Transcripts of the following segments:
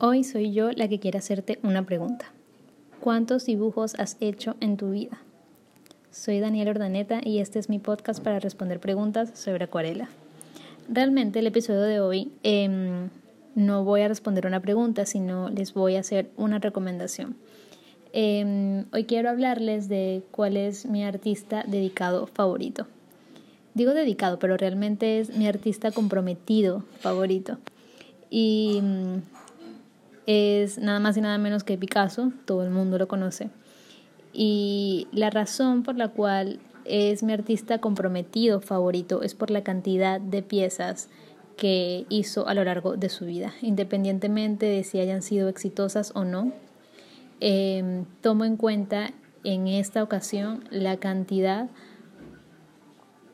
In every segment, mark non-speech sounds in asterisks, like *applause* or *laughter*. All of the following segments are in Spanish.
Hoy soy yo la que quiere hacerte una pregunta. ¿Cuántos dibujos has hecho en tu vida? Soy Daniela Ordaneta y este es mi podcast para responder preguntas sobre acuarela. Realmente el episodio de hoy em, no voy a responder una pregunta, sino les voy a hacer una recomendación. Em, hoy quiero hablarles de cuál es mi artista dedicado favorito. Digo dedicado, pero realmente es mi artista comprometido favorito. Y es nada más y nada menos que Picasso, todo el mundo lo conoce. Y la razón por la cual es mi artista comprometido favorito es por la cantidad de piezas que hizo a lo largo de su vida, independientemente de si hayan sido exitosas o no. Em, tomo en cuenta en esta ocasión la cantidad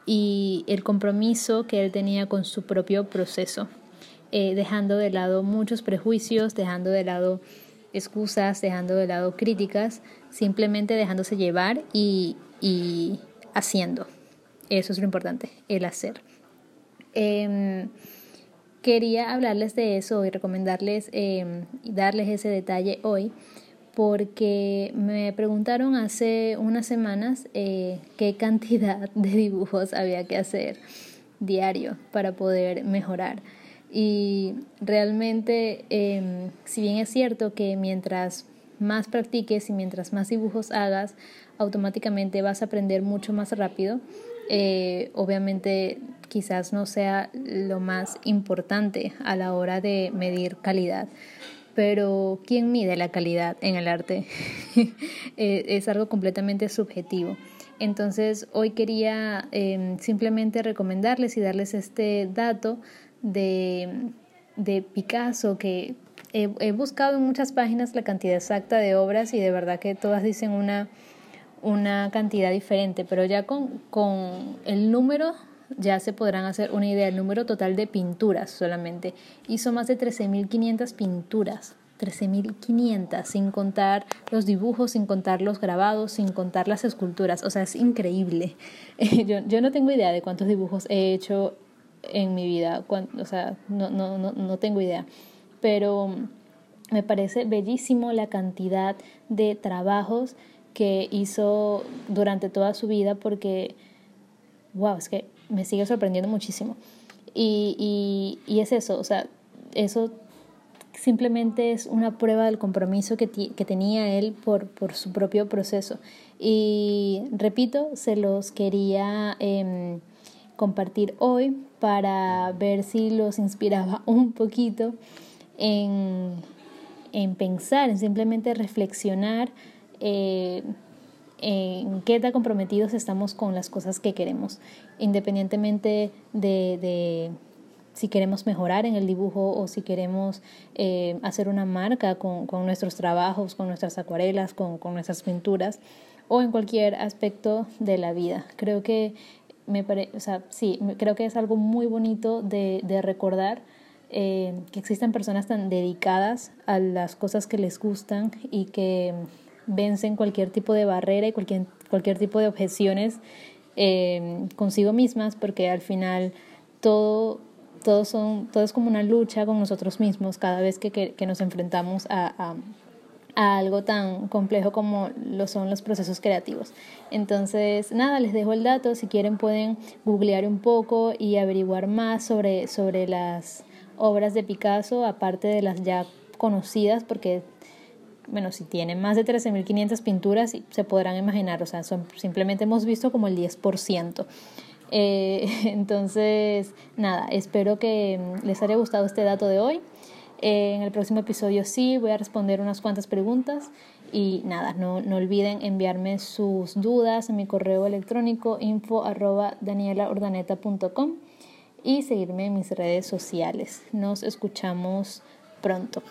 y el compromiso que él tenía con su propio proceso. Eh, dejando de lado muchos prejuicios, dejando de lado excusas, dejando de lado críticas, simplemente dejándose llevar y, y haciendo. Eso es lo importante, el hacer. Em, quería hablarles de eso y recomendarles eh, darles ese detalle hoy porque me preguntaron hace unas semanas eh, qué cantidad de dibujos había que hacer diario para poder mejorar. Y realmente, em, si bien es cierto que mientras más practiques y mientras más dibujos hagas, automáticamente vas a aprender mucho más rápido. Eh, obviamente quizás no sea lo más importante a la hora de medir calidad, pero ¿quién mide la calidad en el arte? *laughs* Eh, es algo completamente subjetivo. Entonces hoy quería em, simplemente recomendarles y darles este dato de, de Picasso que he, buscado en muchas páginas la cantidad exacta de obras y de verdad que todas dicen una, una cantidad diferente, pero ya con, con el número ya se podrán hacer una idea, el número total de pinturas solamente. Hizo más de 13.500 pinturas. 13.500, sin contar los dibujos, sin contar los grabados, sin contar las esculturas. O sea, es increíble. *laughs* Yo, yo no tengo idea de cuántos dibujos he hecho en mi vida, o sea, no, no, no, no tengo idea, pero me parece bellísimo la cantidad de trabajos que hizo durante toda su vida porque, wow, es que me sigue sorprendiendo muchísimo. Y, y, y es eso, o sea, eso simplemente es una prueba del compromiso que, que tenía él por, por, su propio proceso. Y repito, se los quería... Eh, compartir hoy para ver si los inspiraba *laughs* un poquito en, en pensar, en simplemente reflexionar eh, en qué tan comprometidos estamos con las cosas que queremos, independientemente de, de si queremos mejorar en el dibujo o si queremos eh, hacer una marca con, con, nuestros trabajos, con nuestras acuarelas, con, con nuestras pinturas o en cualquier aspecto de la vida. Creo que me o sea, sí, creo que es algo muy bonito de, de recordar eh, que existen personas tan dedicadas a las cosas que les gustan y que vencen cualquier tipo de barrera y cualquier, cualquier tipo de objeciones eh, consigo mismas, porque al final todo, todo, son, todo es como una lucha con nosotros mismos cada vez que, que nos enfrentamos a a algo tan complejo como lo son los procesos creativos. Entonces, nada, les dejo el dato, si quieren pueden googlear un poco y averiguar más sobre, sobre las obras de Picasso, aparte de las ya conocidas, porque, bueno, si tienen más de 13.500 pinturas, se podrán imaginar, o sea, son, simplemente hemos visto como el 10%. Eh, *laughs* entonces, nada, espero que les haya gustado este dato de hoy en el próximo episodio sí voy a responder unas cuantas preguntas y nada, no, no olviden enviarme sus dudas a mi correo electrónico info arroba danielaordaneta.com y seguirme en mis redes sociales. Nos escuchamos pronto.